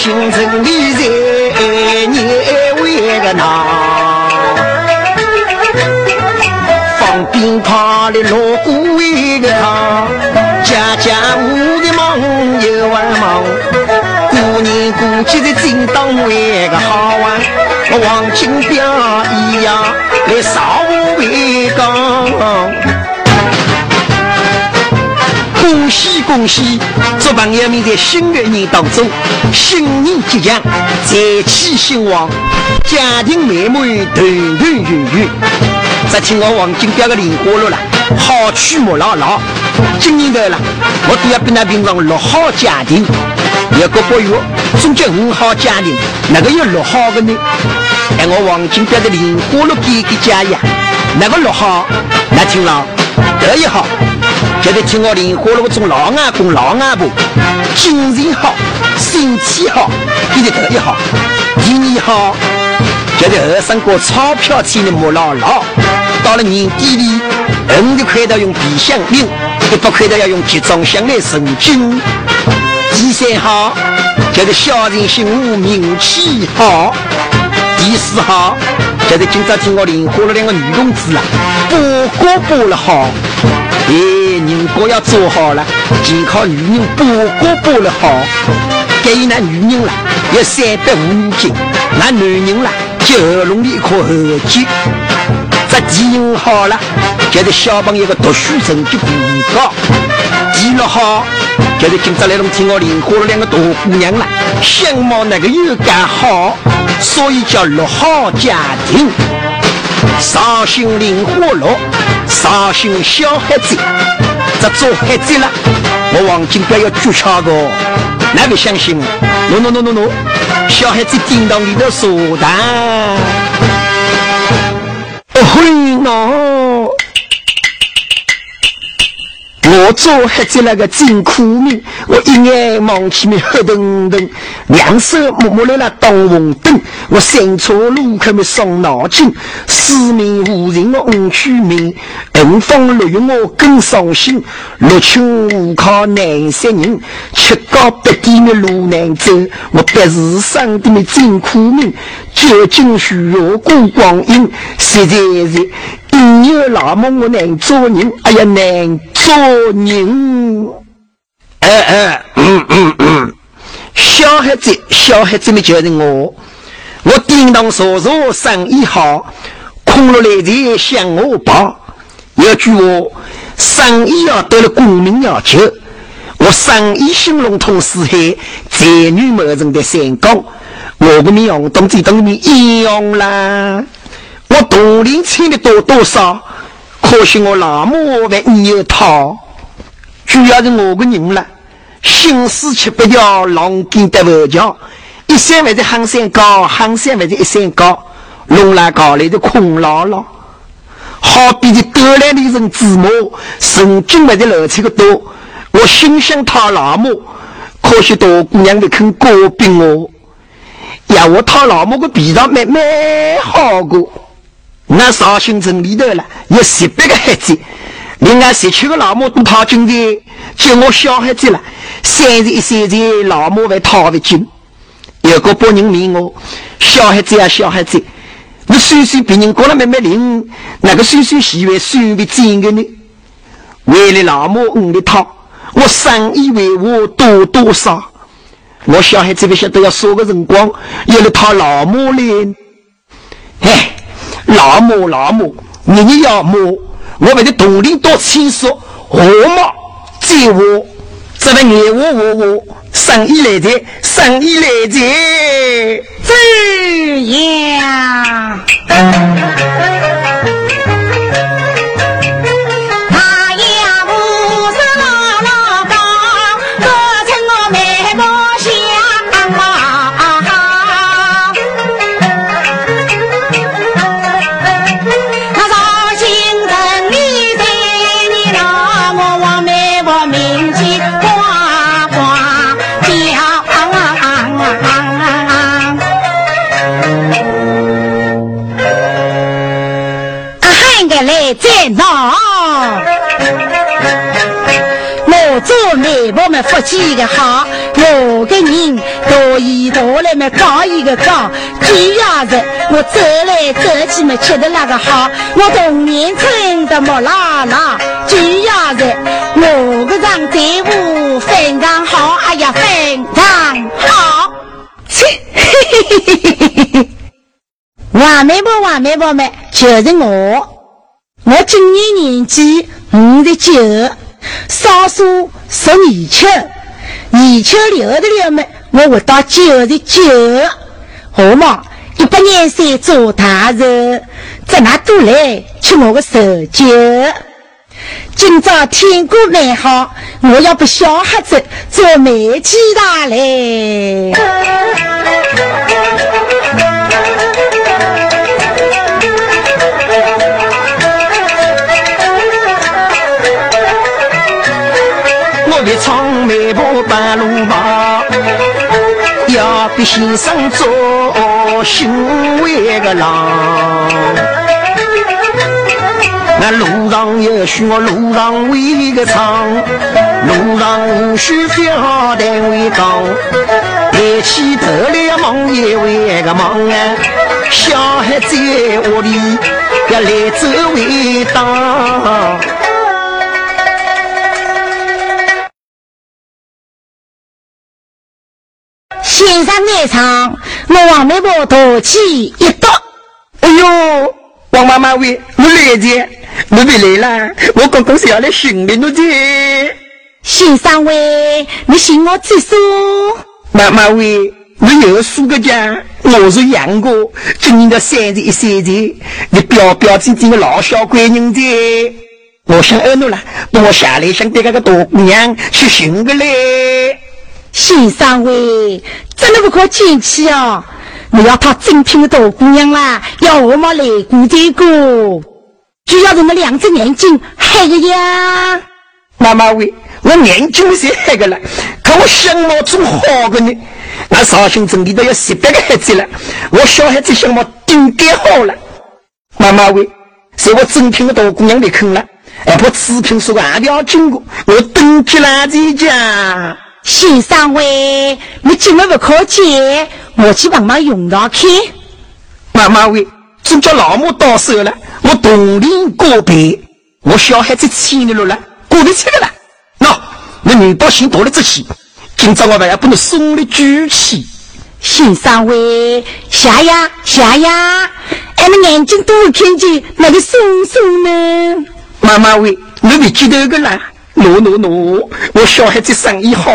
心城里热你为个哪？放鞭炮的锣鼓为个他，家家户的忙又忙，过年过节的正当为个好啊，王金彪一样来烧我为刚，恭喜。恭喜！祝朋友们在新的一年当中，新年吉祥，财气兴旺，家庭美满，团团圆圆。再听我王金标的莲花落了，好曲莫老老。今年头了，我都要比那平常六好家庭。有个不月，总结五好家庭，哪个有六好的呢？哎，我王金标的莲花落给给家呀，哪个六好？那听了，得一好。就得听我莲花路种老阿公老阿婆，精神好，身体好，给的头一好。第二好，就得二三个钞票钱的莫老老，到了年底里，五十块的用皮箱拎，一百块的要用集装箱来存金。第三好，就是小人心目名气好。第四好，就是今朝听我莲花了两个女同志啊，包过包了好。哎，人家要做好了，全靠女人把锅把了好。给那女人了，要三百五年金；那男人了，就耳窿里一颗耳机。这第五好了，就是小朋友的读书成绩不高。第六好，就是今朝来龙听我领花了两个大姑娘了，相貌那个又干好，所以叫六好家庭。伤心灵花落，伤心小孩子，这做孩子了，我王金彪要举枪个，哪个相信？no no no no no，，小孩子叮当里头说的，哦嘿喏。我做孩子那个真苦命，我一眼望起面黑灯灯，两手摸摸来了当红灯，我三岔路口没伤脑筋，四面无人我五去命，横风落雨我更伤心，六亲无靠难杀人，七高八低的路难走，我白日生的真苦命，究竟需要过光阴，实在是。你有那么我难做人，哎呀难做人！哎哎，嗯嗯嗯，小孩子，小孩子们叫着我，我叮当嗦嗦生意好，空落来财向我报。有句话，生意要得了功名要求，我生意兴隆通四海，财女谋人的三高，我不名扬东最东面一样啦。我独领钱的多多少，可惜我那么为你有套，主要是我个人了，心思吃不掉，狼根得不叫，一山为的行山高，行山为的一山高，弄来高来的空落落，好比的得来的人子母，神经为的漏出个多，我心想他老母，可惜大姑娘的肯过病我，呀我讨老母个皮囊没没好过。那绍兴城里头了，有十八个孩子，另外十七个老母都讨军的，就我小孩子了。三十一岁的老母还讨不进，有个不人问我，小孩子呀，小孩子，你岁岁比人过了慢慢灵，那个岁岁喜欢算不准的呢？为了老母我的讨，我生意为我多多少？我小孩子不晓得要说个辰光，有了讨老母嘞，哎。老母老母，你你要母，我们的独领多轻松，何毛在我，这位爱我我我，生意来的，生意来的，福气个好，我个人大一大来么讲一个讲，主要是我走来走去么吃的那个好，我童年村的木拉拉，主要是我个上队伍非常好，哎呀非常好，切，嘿嘿嘿嘿嘿嘿嘿，王媒婆王媒婆们就是我，我今年年纪五十九。少数十二秋，二秋留的了么？我活到九十九，好嘛？一百年岁做大人，在那都来吃我的寿酒。今朝天过美好，我要不小孩子做媒鸡大嘞。一场媒婆半路跑，要比先生做心为个郎。那路上有许我路上为个唱，路上无需要单位讲，来起头来忙也为个忙啊，小孩在屋里要来走为当。先生来唱，我王媒婆头起一刀。哎呦，王妈妈喂，我来着，我别来了，我刚刚是要来寻你的。先生喂，你寻我几数？妈妈喂，我有数个家，我是杨哥，今年的三十一岁的，你表表姐姐的老小闺女的。我想二奴了，等我下来想带个个大姑娘去寻个嘞。先生喂，真的不可见气啊！你要讨正品的大姑娘啦，要我们来过这个，就要人们两只眼睛黑个呀！妈妈喂，我眼睛是黑的了，可我相貌总好个呢。那绍兴城里头有十八个孩子了，我小孩子相貌顶该好了。妈妈喂，是我正品的大姑娘的坑了，还怕次品说个还要经过，我登记了这家。先生喂，你今日不可接，我去帮忙用到去。妈妈喂，总叫老母到手了，我同龄告别，我小孩子千里路了，过得去了啦。喏，我女宝心多了这些，今朝我还要不能送你举起。先生喂，下呀下呀，俺们眼睛都看见那个松松呢。妈妈喂，你别记得个啦。喏喏喏！我小孩子生意好，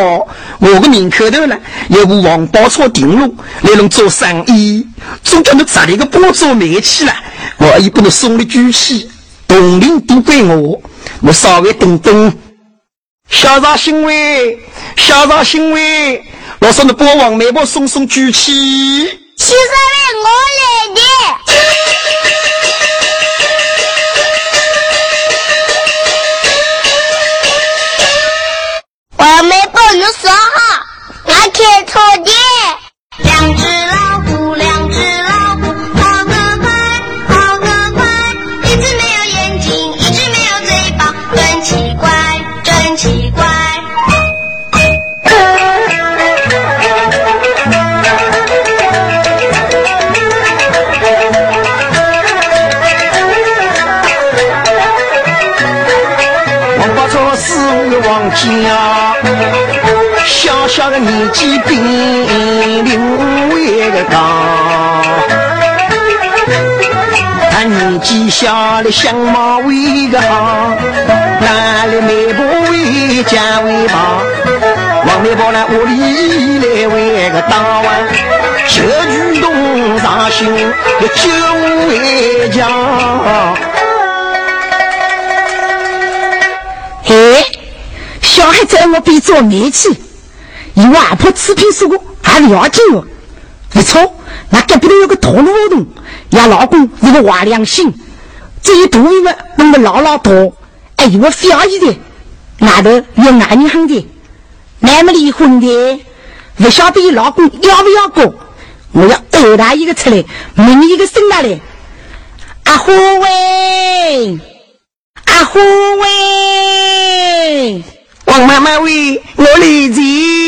我个名口头呢，有个王包车顶路来能做生意，总叫你砸了个包做煤气了，我也不能送你举起，同龄都归我，我稍微等等。小杂行为，小杂行为，我说你帮王媒婆送送举起。其实是我来的。没帮你说好，我年纪小的相貌为个好，哪里媒婆为家为宝，王媒婆来屋里来为个当完，这举动上心要救为家。哎，小孩子我比做煤气，以外婆吃品说过还了解我。不错，那隔壁头有个大路洞，呀老公是个坏良心，至于大一个弄得老老多，哎我非要一的，外头有男人很的，还没离婚的，不晓得老公要不要过，我要讹他一个出来，明一个生下来，阿虎喂。阿虎喂，王妈妈喂，我来接。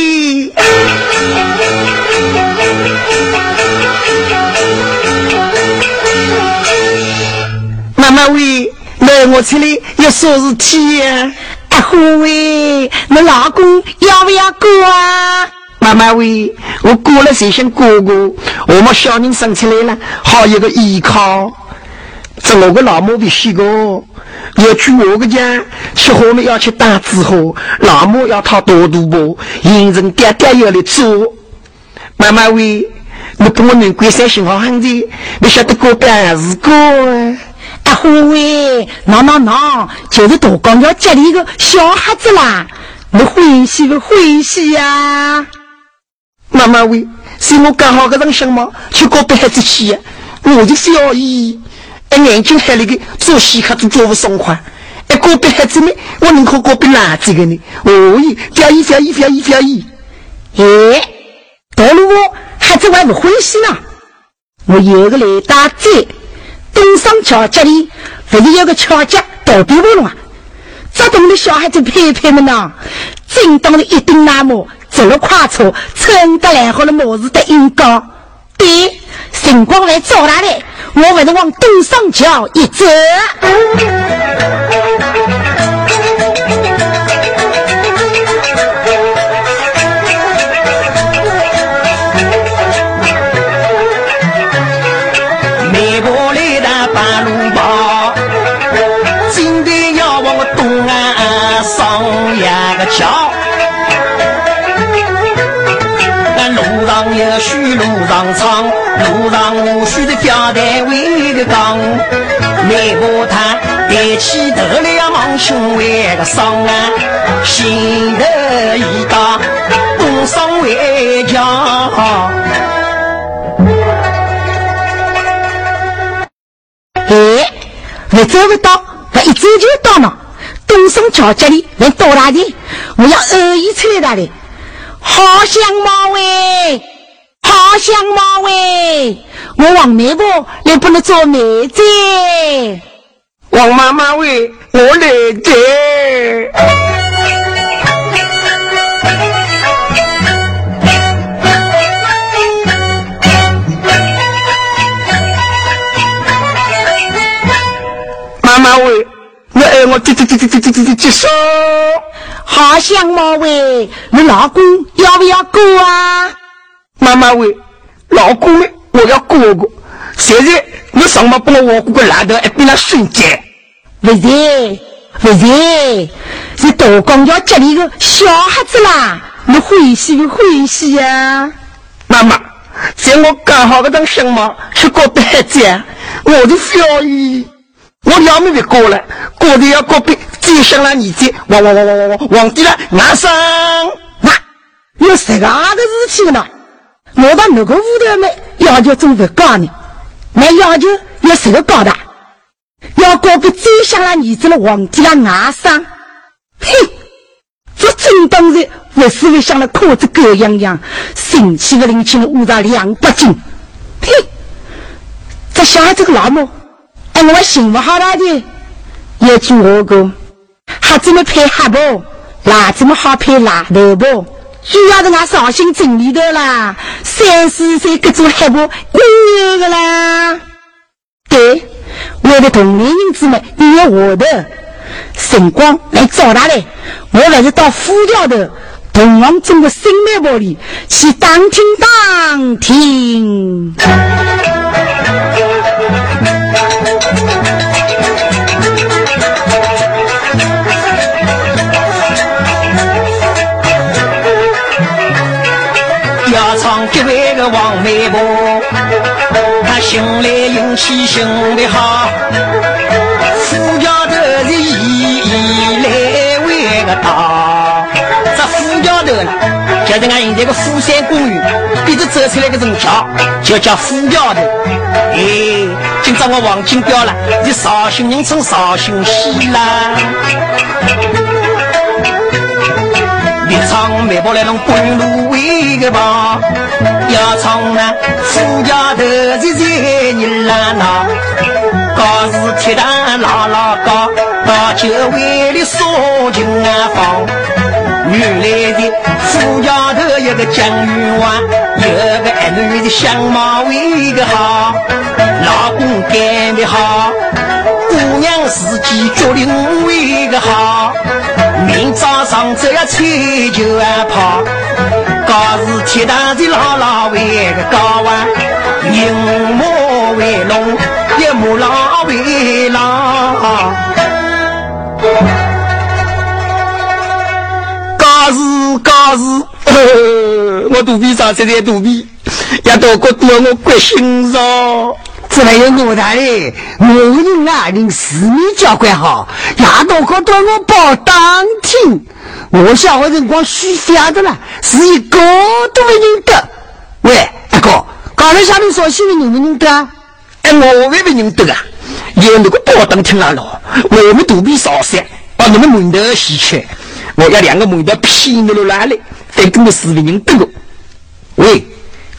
喂，来我这里有啥事体呀？阿虎喂，你老公要不要过啊？妈妈喂，我过了才想过过，我们小人生出来了，好有个依靠。这我个老母必须个，要去我个家，吃好了要去打纸货，老母要掏多多包，迎人爹爹要来做。妈妈喂，你跟我能关山信号很的，你晓得过办事过啊？阿虎喂，喏喏喏，就是大刚要接里个小孩子啦，你欢喜不欢喜呀？妈妈喂，是我刚好个人想嘛，去告别孩子去，我的小姨。哎，眼睛黑了个，做戏可都做不爽快。哎，隔壁孩子呢？我宁可隔壁哪几个呢？哦咦，表姨，表姨，表姨，表姨。哎，到了我孩子还不欢喜呢。我有个来打针，东上桥这里不是有个桥家倒闭不了？这栋的小孩子拍拍们呢？正当的一顶那么走了快车，撑得来好了，模子的硬高。对，辰光来找他来。我还是往东上桥一走，东上桥这里连多大的？我要二一车大的。好香猫喂，好香猫喂！我王妹婆你不能做妹子。王妈妈喂，我来接。妈妈喂，我接接接接接接接接手。好香猫喂，你老公要不要过啊？妈妈喂，老公喂，我要过过。现在你上么帮我我过个烂头，还比那孙子？不是，不是，是大公要接你个小孩子啦，你欢喜不欢喜呀？妈妈，在我刚好个当想嘛，去过孩子，我的小姨，我两阿妹别过来过得要告别这上了儿子哇哇哇哇哇哇皇帝了拿上那有这样个事情呢我到那个屋头呢要求真的高呢那要求有什么高的要告别这上了儿子了皇帝了拿上嘿这真当是不是像那裤子狗一样样神气的零钱我捂上两百斤嘿这下这个老母哎，我心不好了的，也做我个。还怎么配黑不？哪怎么好配拉头不？主要是俺绍兴城里头啦，三四岁各种黑布有个啦。对，我的同龄人子们你要我的辰光来找他来。我还是到副教头同王中的新媒婆里去当听当听。这位个王媒婆，他心里运气行得好，副教头是一一来为个大，这副教头呢，就是俺现在个富山公园鼻子走出来个人叫，就叫副教头。哎，今朝我忘记掉了，你绍兴人称绍兴戏啦。一场媒婆来弄滚路为个吧。要唱呢富家头子在你啦那，高是铁蛋老老高，到酒会里烧酒啊放。原来的富家头有个江玉王，有个儿女的相貌为个好，老公干的好，姑娘自己决定为个好。明早上这要吹就要跑，搞事体当的老老为个高啊，银马为龙，一母老为郎。搞事搞事，我肚皮上这点肚皮，也多过多我关心上。这还有我大嘞，我人啊，令市民交管好，也多可到我报当听。我小的辰光虚发的了，是一个都没认得。喂，阿哥，刚才下面说新的认不认得啊？哎，我还不认得啊！有那个报当听了咯，我们肚皮少些，把你们馒头洗去，我要两个馒头骗到哪里？再跟个市民认得个。喂，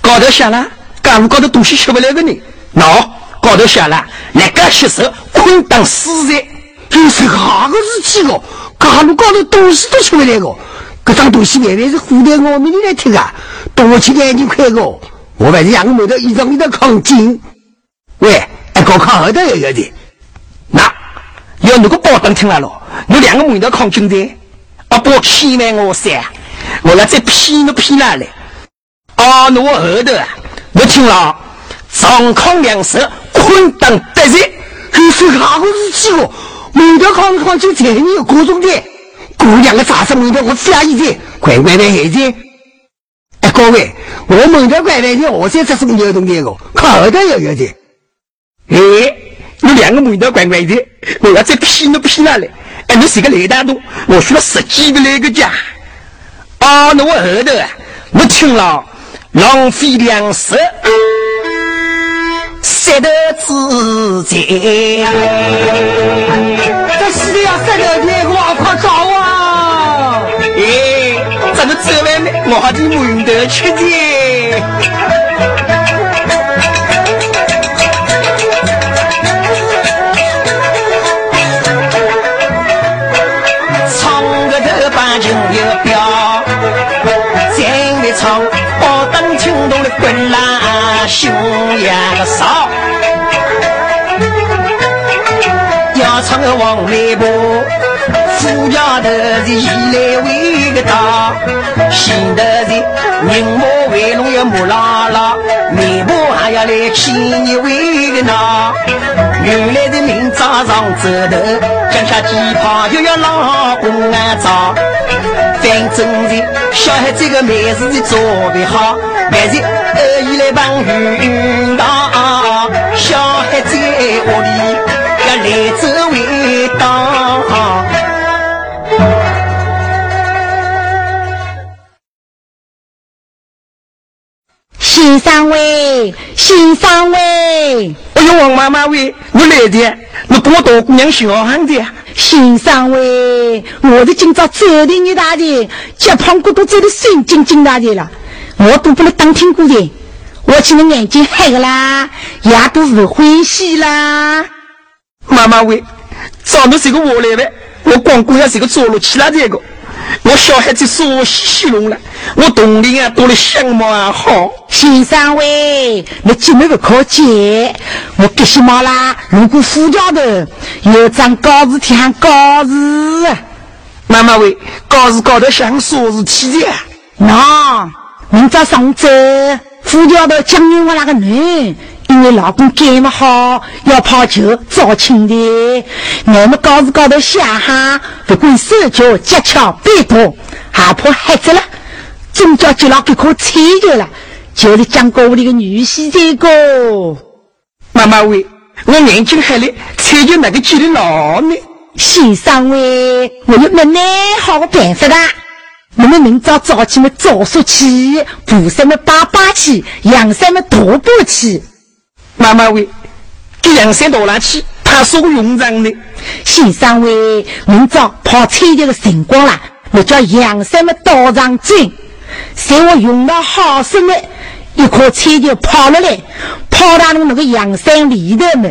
高头下了，干部高头东西吃不来个呢？喏，高头写了，来个吸收，困当死在，这是何个事体哦？高路高头东西都吃不来个，这张东西原来是虎代我们的来听啊，多吃点就快个。我反正两个木头一张一张扛紧。喂，哎，高扛后头也有的，那要那个包灯听了咯，你两个木头扛紧的，啊，包欺瞒我噻，我要再骗都骗哪来？啊，我后头啊，我听了。上扛两手，困当得人，这是哪个事体哦？每条扛扛就才你有各种的，姑娘的咋子每条我加一点，乖乖的孩子。哎，各位，我每条乖乖的，我才这是牛东的个，靠后头要有的。哎，你两个每条乖乖的，我要再批你批哪来？哎，你是个雷大东，我说了十几个那个家。啊，那我后头啊，我听了浪费粮食。舍得自己，这死的要舍得的，我快找啊！哎，咱们走完呢？我的馒头吃的。啦。胸也少，要唱个王梅坡，副家头是以来为个大，前头是人马为龙要木拉拉，梅坡还要来牵你为个拿。原来的明早上走头，江下鸡跑又要老公安早。反正是小孩这个美事的做备好，万事二姨来帮运当，小孩在屋里要来走先生喂，新生喂，哎呦，王妈妈喂，我来的，你跟我大姑娘小喊的。先生喂，我的今朝走的你大的，脚胖骨都走的神经经大的了，我都不能当听过的，我今天眼睛黑了啦，也都不欢喜啦。妈妈喂，长得是个我来呗，我光顾下是个走路起来这个。我小孩子说我虚荣了，我同龄啊多了相貌啊好。先生喂，你今日不可接，我给什么啦？如果副家的有张告示贴上告示，妈妈喂，告示高头想说是体的。那明早上午副家的讲给我那个女。因为老公干不好，要泡酒早请的。我们高子高头写哈，不管手脚脚巧背多，还怕孩子了，总叫接了这颗菜就了，就是讲过屋里个女婿这个。妈妈喂，我眼睛黑了，菜就那个接的老呢？先生喂，我有没奈好个办法的？我们明早早起么早说起，菩萨们拜拜去，阳山么徒步去。妈妈喂，给阳山倒上去，他说个用场呢。先生喂，明早跑菜地的辰光啦，我叫杨三们倒上针，在我用到好生的，一颗菜就跑了来，跑到了那个杨山里头呢。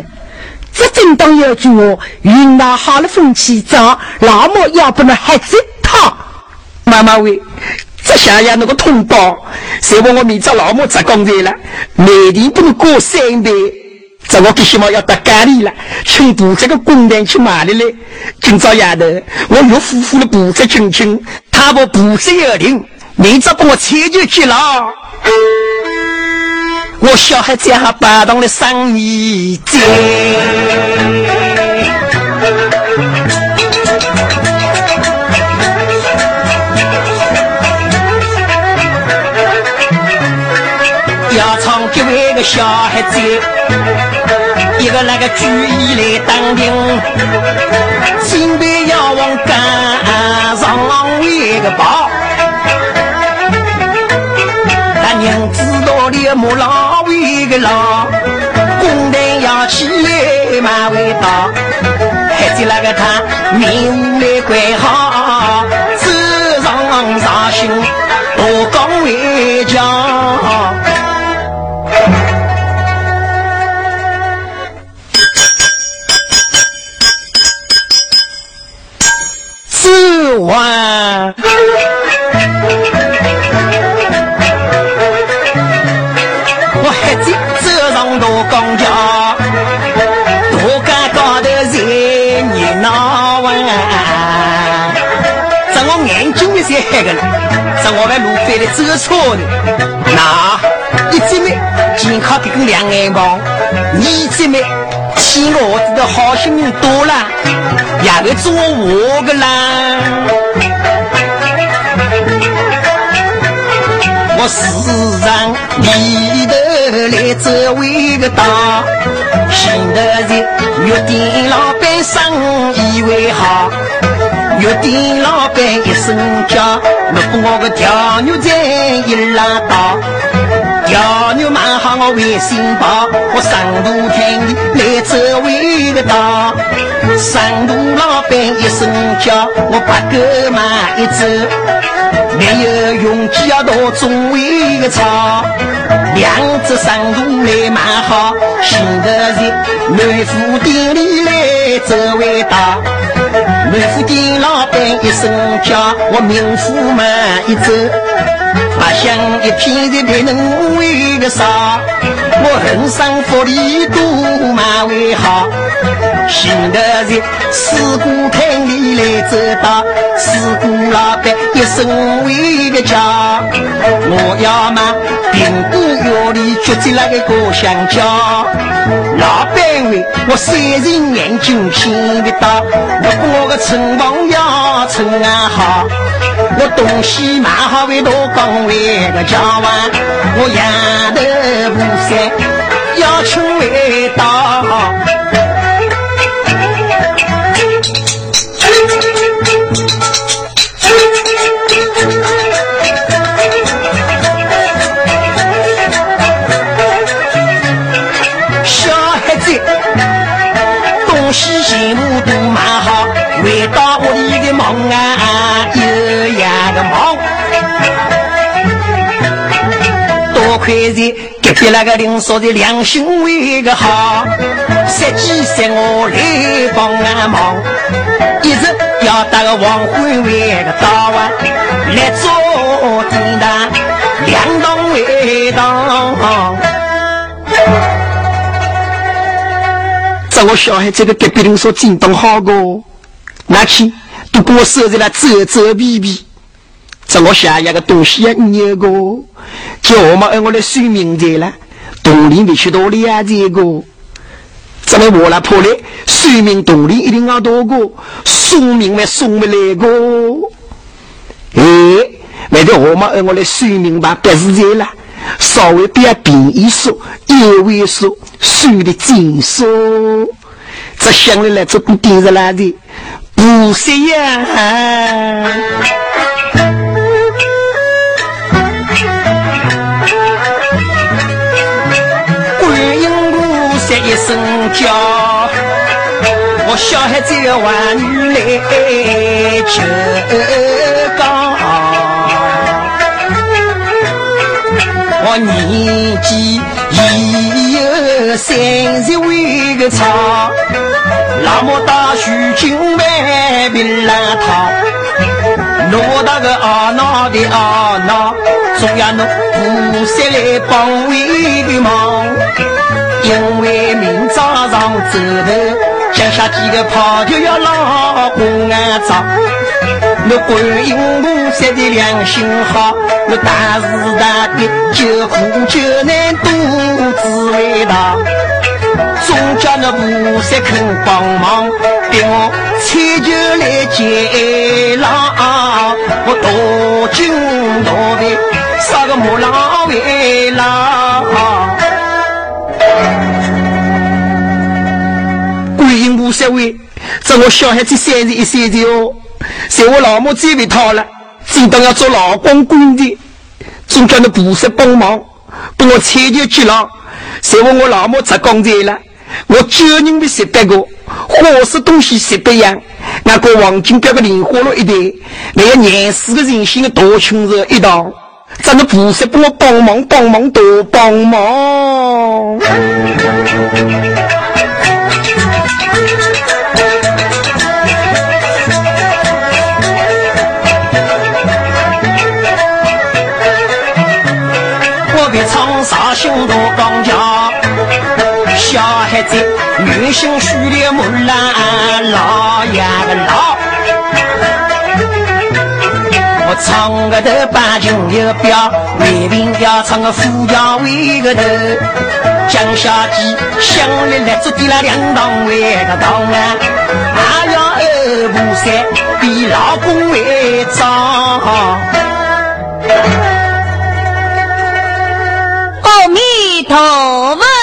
这正当有句话，运到好了风气早，老母要不能孩子套。妈妈喂，这下呀那个通报，谁问我明朝老母砸工人了？每天不能过三杯，这我给希望要到家里了，请部这个工人去买的嘞。今朝丫头，我岳夫妇的布置亲亲，他不布置要停，明朝帮我切就去了。我小孩子还摆动了生意经。个小孩子，一个那个主意来当兵，准备要往赶上一个跑。但娘知道了木老一个老，工人要起来马未到，孩子那个他面无来怪好，自上上心多讲为讲。欢，我孩子走上大公桥，大街高头人热闹哇！在我眼睛里才黑个了，在我们路边的走错的，那一姐妹健康的跟两眼望，二姐妹。听我这个好心人多了，也会做我的啦。我时常里头来走为个大，现在是约定老板生意为好，约定老板一声叫，我把我个条牛仔一拉倒。条牛买好我喂心包，我上路看你来走为个道。上路老板一声叫，我把狗买一走，没有用气要到中为个草。两只山路来买好，现在是满府店里来走为道。南府店老板一声叫，我名府门一走。八乡一片的才能为个啥？我人生福利多嘛为好。现在是四顾看你来走到，四顾老板一生为个家。我要买苹果药里绝在那个过香蕉。老板为我三人眼睛听得到，如果我的称王要称啊好。我东西买好为多讲为个家完，我丫头不散要求味道。多亏是隔壁那个邻舍的良心为个好，设计三我来帮俺忙，一直要打个黄昏为个早啊，来做点单，两当为当。这我小孩这个隔壁邻舍真当好个，拿去都给我收在了遮遮蔽蔽。这我下一个东西也捏个，叫我们按我的算命在了，洞里面去多里啊这个，怎么我来破嘞？算命洞里一定要多个，送命还送不来个。哎，为了我们按我的算命吧，不是在了，稍微比较便宜说，一位说算的精说，这想来来这不盯着哪的，不是呀。声叫，我小孩子玩女来就讲，我年纪已有三十为个长，那么大须金万别烂套，偌大个啊！老的阿那，总要弄菩萨来帮为忙，因为明早上走头，脚下几个跑就要老公安葬。我观音菩萨的良心好，我大是大的救苦救难多滋味大。总叫那菩萨肯帮忙，给我采酒来接郎，我多敬多拜，杀个木郎为郎。菩萨为，这我小孩子三十一岁的哦，在我老母这边讨了，正当要做老公公的，总叫那菩萨帮忙，帮我采酒接郎，在我我老母砸工在了。我九人的十八个，花式东西十八样，那个黄金标个莲花落一堆，那个年四个人心的大群热一道，咱的菩萨帮我帮忙帮忙多帮忙。我别长沙心多刚强。小孩子，女性须的木兰老呀个老，唱个头半斤油表，未平要唱个富家为个头，江小姐想来来做的那两当为个当啊，还要二菩萨比老公为长。阿弥陀佛。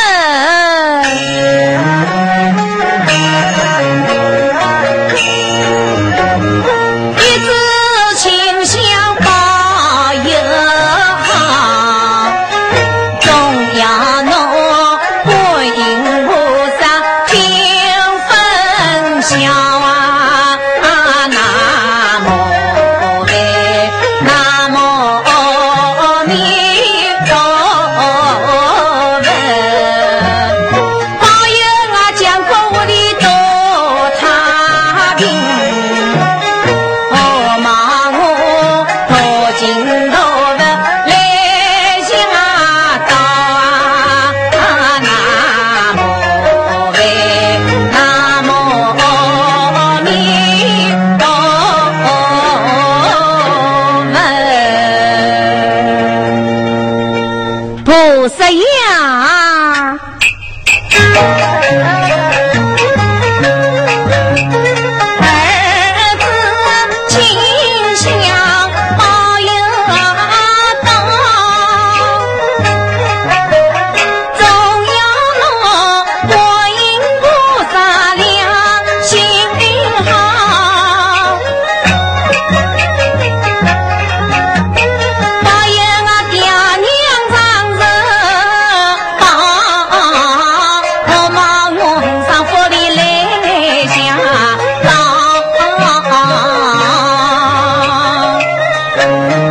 Thank you.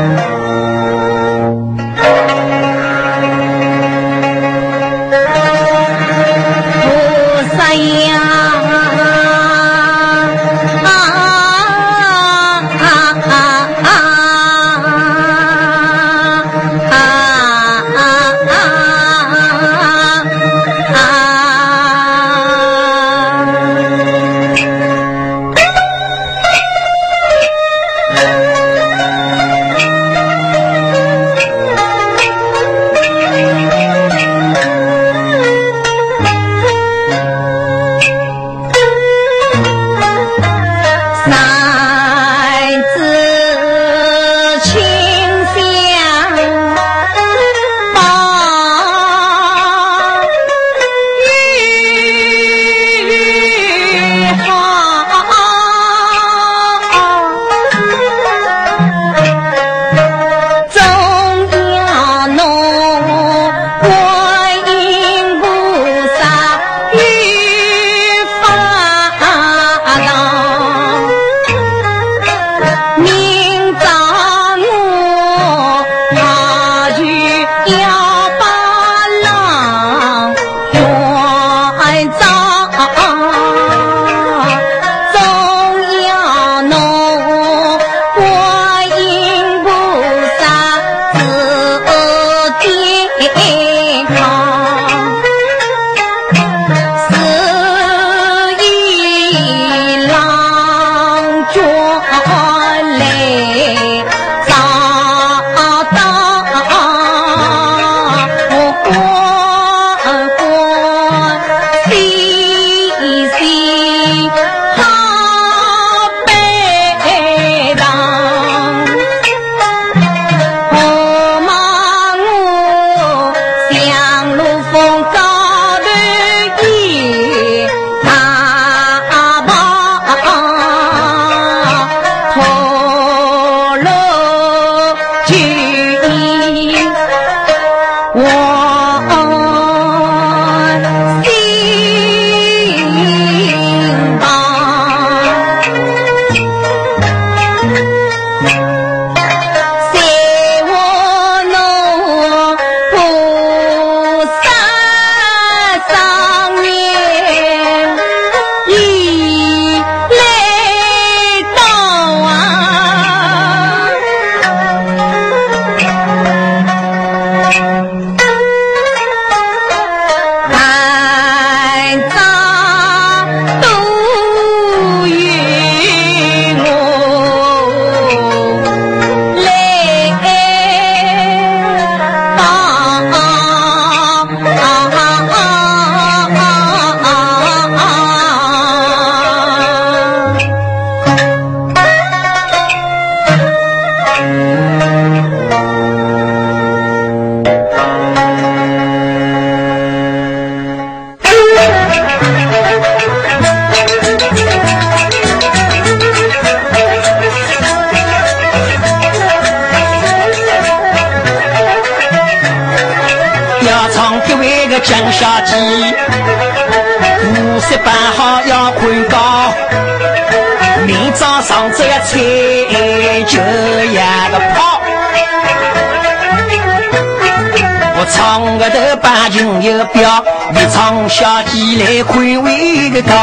表，一唱小鸡来宽慰个高，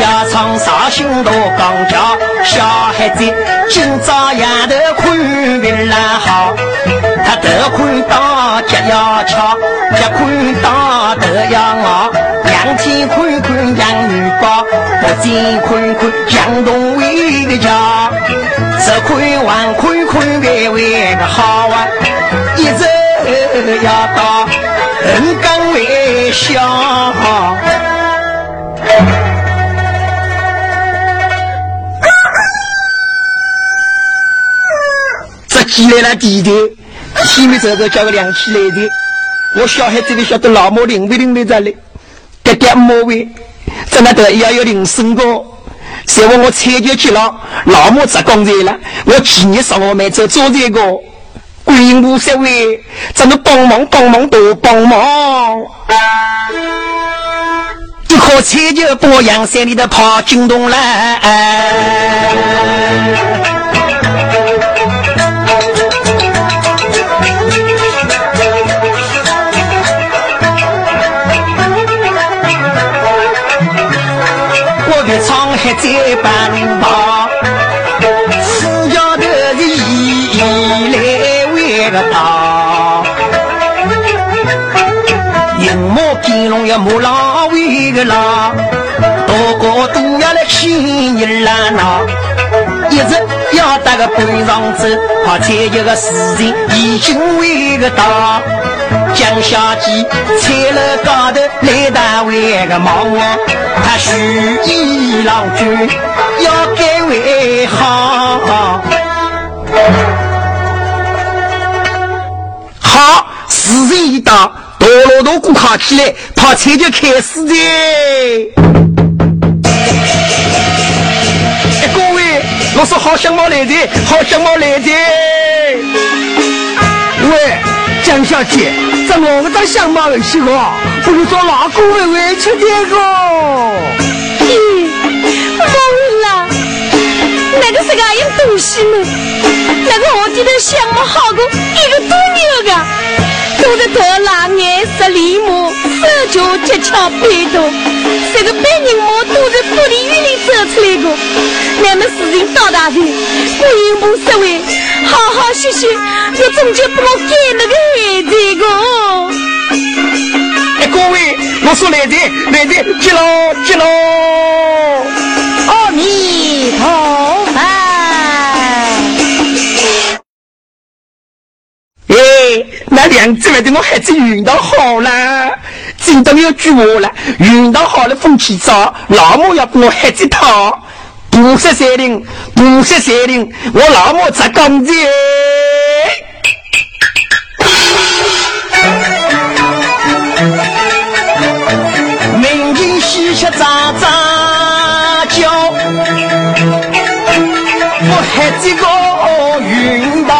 要唱绍兴大讲叫，小孩子今朝丫头宽别来好。他头宽大，脚要翘，脚宽大，头要昂。两天宽宽养女宝，不见宽宽养动物的家。这宽弯宽宽为为个好啊，一直要到横岗想。这寄来了弟弟。前面这个叫个两起来的，我小孩子里晓得老母灵不灵的在嘞，爹爹母为，在那得要有铃声个，谁问我车就去了，老母在工作了，我今日上我们这做这个，观音菩萨为，怎么帮忙帮忙多帮忙，一颗车就把阳山里的跑惊动了。在半路旁，龙要木狼为个狼，大哥都要来牵你来拿，一直要打个半上走，怕踩一个事情已经为个当。江小姐，彩楼高头来单位个忙，他许一郎君要改为好。好，事情一到，大路都鼓卡起来，跑车就开始的。哎，各位，我说好相貌来的，好相貌来的。喂。江小姐，这我们当相貌有些个，不如做老公为委屈点个。咦，忘了，那个是个样东西呢？那个我记得相貌好过一个多牛个，都是头拉眼色里目，手脚脚巧背多，这个白人模都是土地园里走出来的。那么事情到大的，观音菩萨为。好好学习，我终究不给那个孩子个。哎，各位，我说来的来的，接喽接喽。阿弥陀佛。哎，那两只来的我孩子运到好了，真的要句话了，运道好了风气早，老母要给我孩子讨。不识三零，不识三零，我老母在讲的。明天西吃喳喳叫，我孩子个运道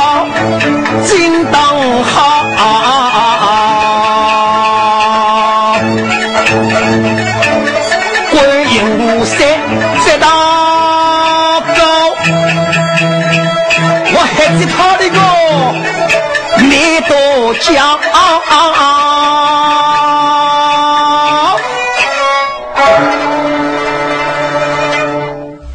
讲，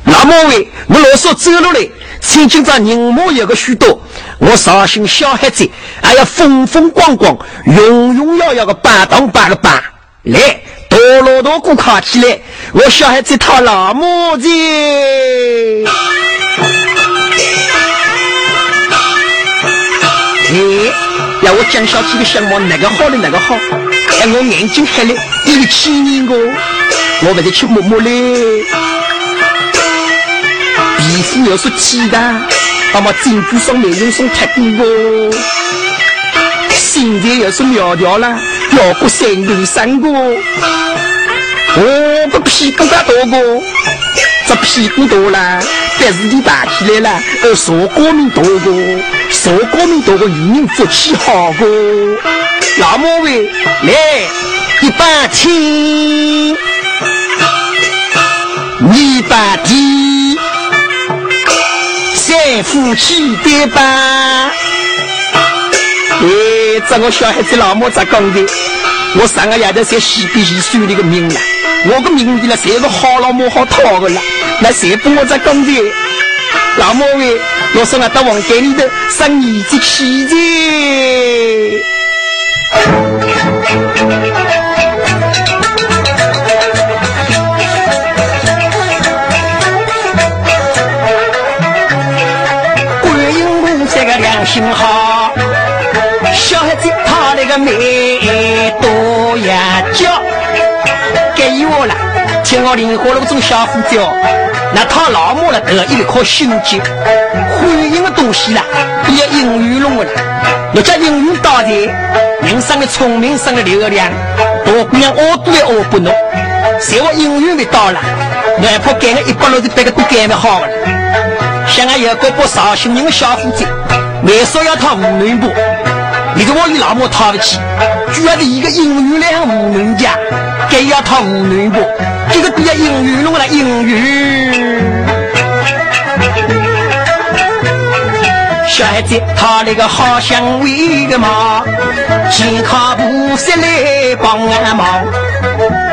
那么为我老说走路来，曾经在人马有个许多，我绍兴小孩子还要风风光光、永永耀耀个摆当摆个摆，来，多罗多鼓卡起来，我小孩子他老母子。要我讲小姐的相貌哪个好的哪个好？哎，我眼睛黑了，一个千年我，我不得去摸摸嘞。皮肤要是铁的，那么珍珠送美人送太多个。身材要是苗条了，要过三头三个。哦，个屁股大多个，这屁股大了，鼻子就大起来了，呃，啥高明多个。受过命多个渔民福气好个，老母喂，来一把天，一把地，三夫妻对吧？哎，这个小孩子老母咋讲的？我上个夜头在西边去算你个命了，我个命里了，谁是好老母好讨的了？那谁帮我在讲的？老母喂，我说我到房间里头生儿子气的。观音菩萨个良心好，小孩子讨那个美多呀叫，给我了，听我灵活了种小虎叫，那讨老母了得一颗心结，欢迎的东西了，也应鱼龙了，要叫应鱼到底，人生的聪明，生的流量，大姑娘我都要我不弄，谁我应鱼没到了，哪怕干个一百六十八个都干得好了。像俺有个不绍兴人的小伙子，为啥要讨五女步？你个我与老母讨不起，主要的一个英语两五人家，该要讨五女步，这个比较英语弄来英语。小孩子他那个好香味的嘛，健康菩萨来帮俺忙。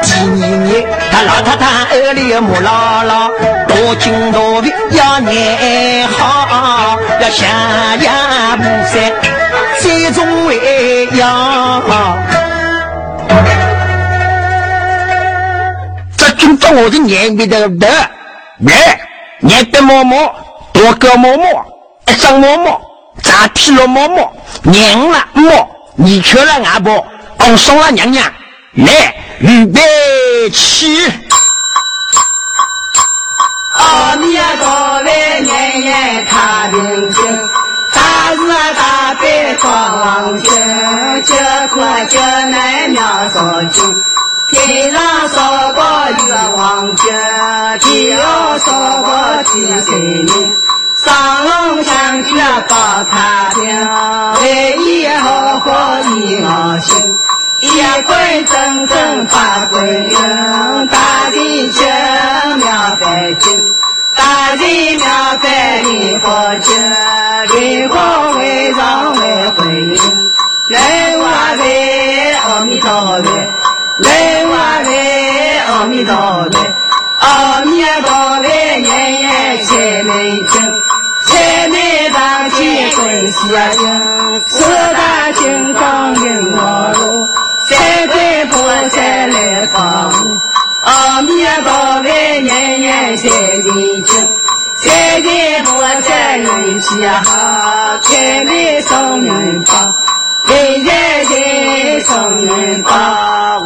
第二年他老太太耳里木姥姥，多金多币要念好，要向呀菩萨最终为要。这我的眼里的的，来，念的毛毛，多个毛毛。一张毛毛，扎皮了毛毛，娘了毛，你去了阿婆，俺送了娘娘，来预备起。阿弥陀佛，年年踏平经，大日大悲双经，这块这乃妙所经。天上烧过，地下烧过几岁人。上龙下去报太平，为以好好一我心。一关真正把关人，大地精妙在精，大地妙在灵佛经，灵佛为上为回应。来哇来，阿弥陀佛，来哇来，阿弥陀佛，阿弥陀佛，年年千门经。千门上天观世音，四大金刚引我路，三尊菩萨来帮我。阿弥陀佛，年年在念经，三尊菩萨运气好，开门送人报，人在在送人报，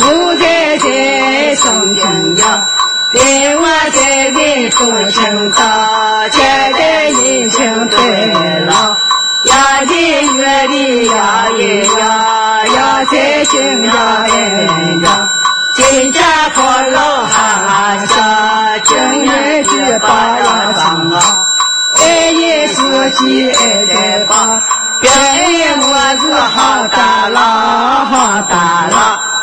我在在送金药。电话在在说情道，家在人情对老，要进月里要一要，要在心要一要，金家破老哈家，今日去把要张啊，爱你自己爱在把，表演模子好大了，好大了。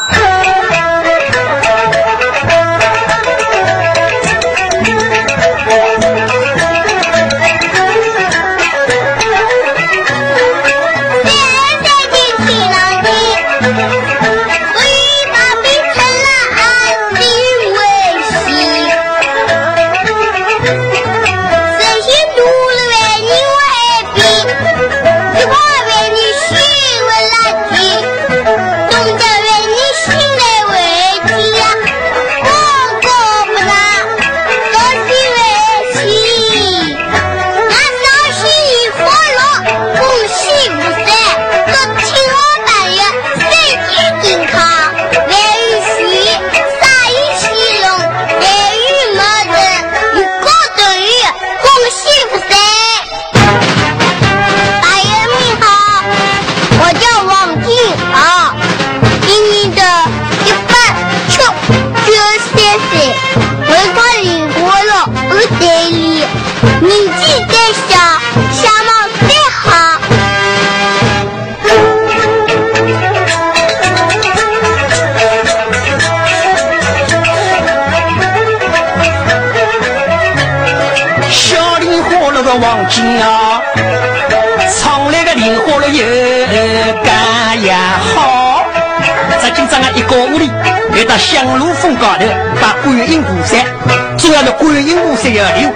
要留，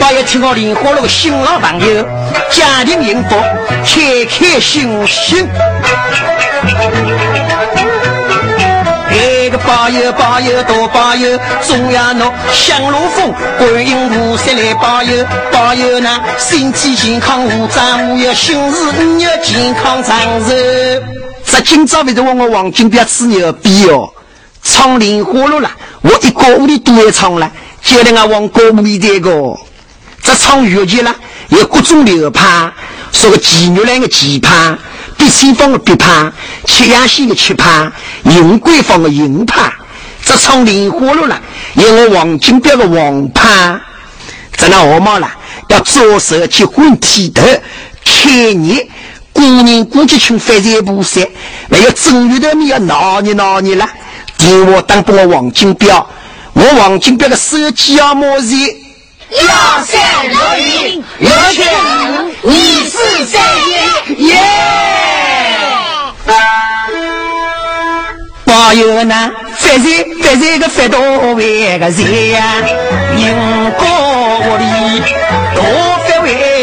把要听我莲花落个新老朋友，家庭幸福，开开心心。这个保佑保佑多保佑，中央侬香炉峰观音菩萨来保佑保佑那身体健康无灾无忧，心事五要健康长寿。这今朝为着我我王金彪吹牛逼哦，唱莲花落了，我一个屋里都要唱了，叫人家往歌舞里这个，这唱乐器了有各种流派，说个妓女来个妓派。别西方的别派，七阳县的七派，云贵方的云派，这唱莲花路了，有我黄金标的黄派，在那号码了，要着手结婚剃头、开业，过年过节请发财菩萨，还有正月的你要闹你闹你了，电话打给我黄金标，我黄金表的手机号，莫热。幺三六一六七五，一四三一，耶。八月呢？发财发财个，发到位个钱呀！银角里多发位。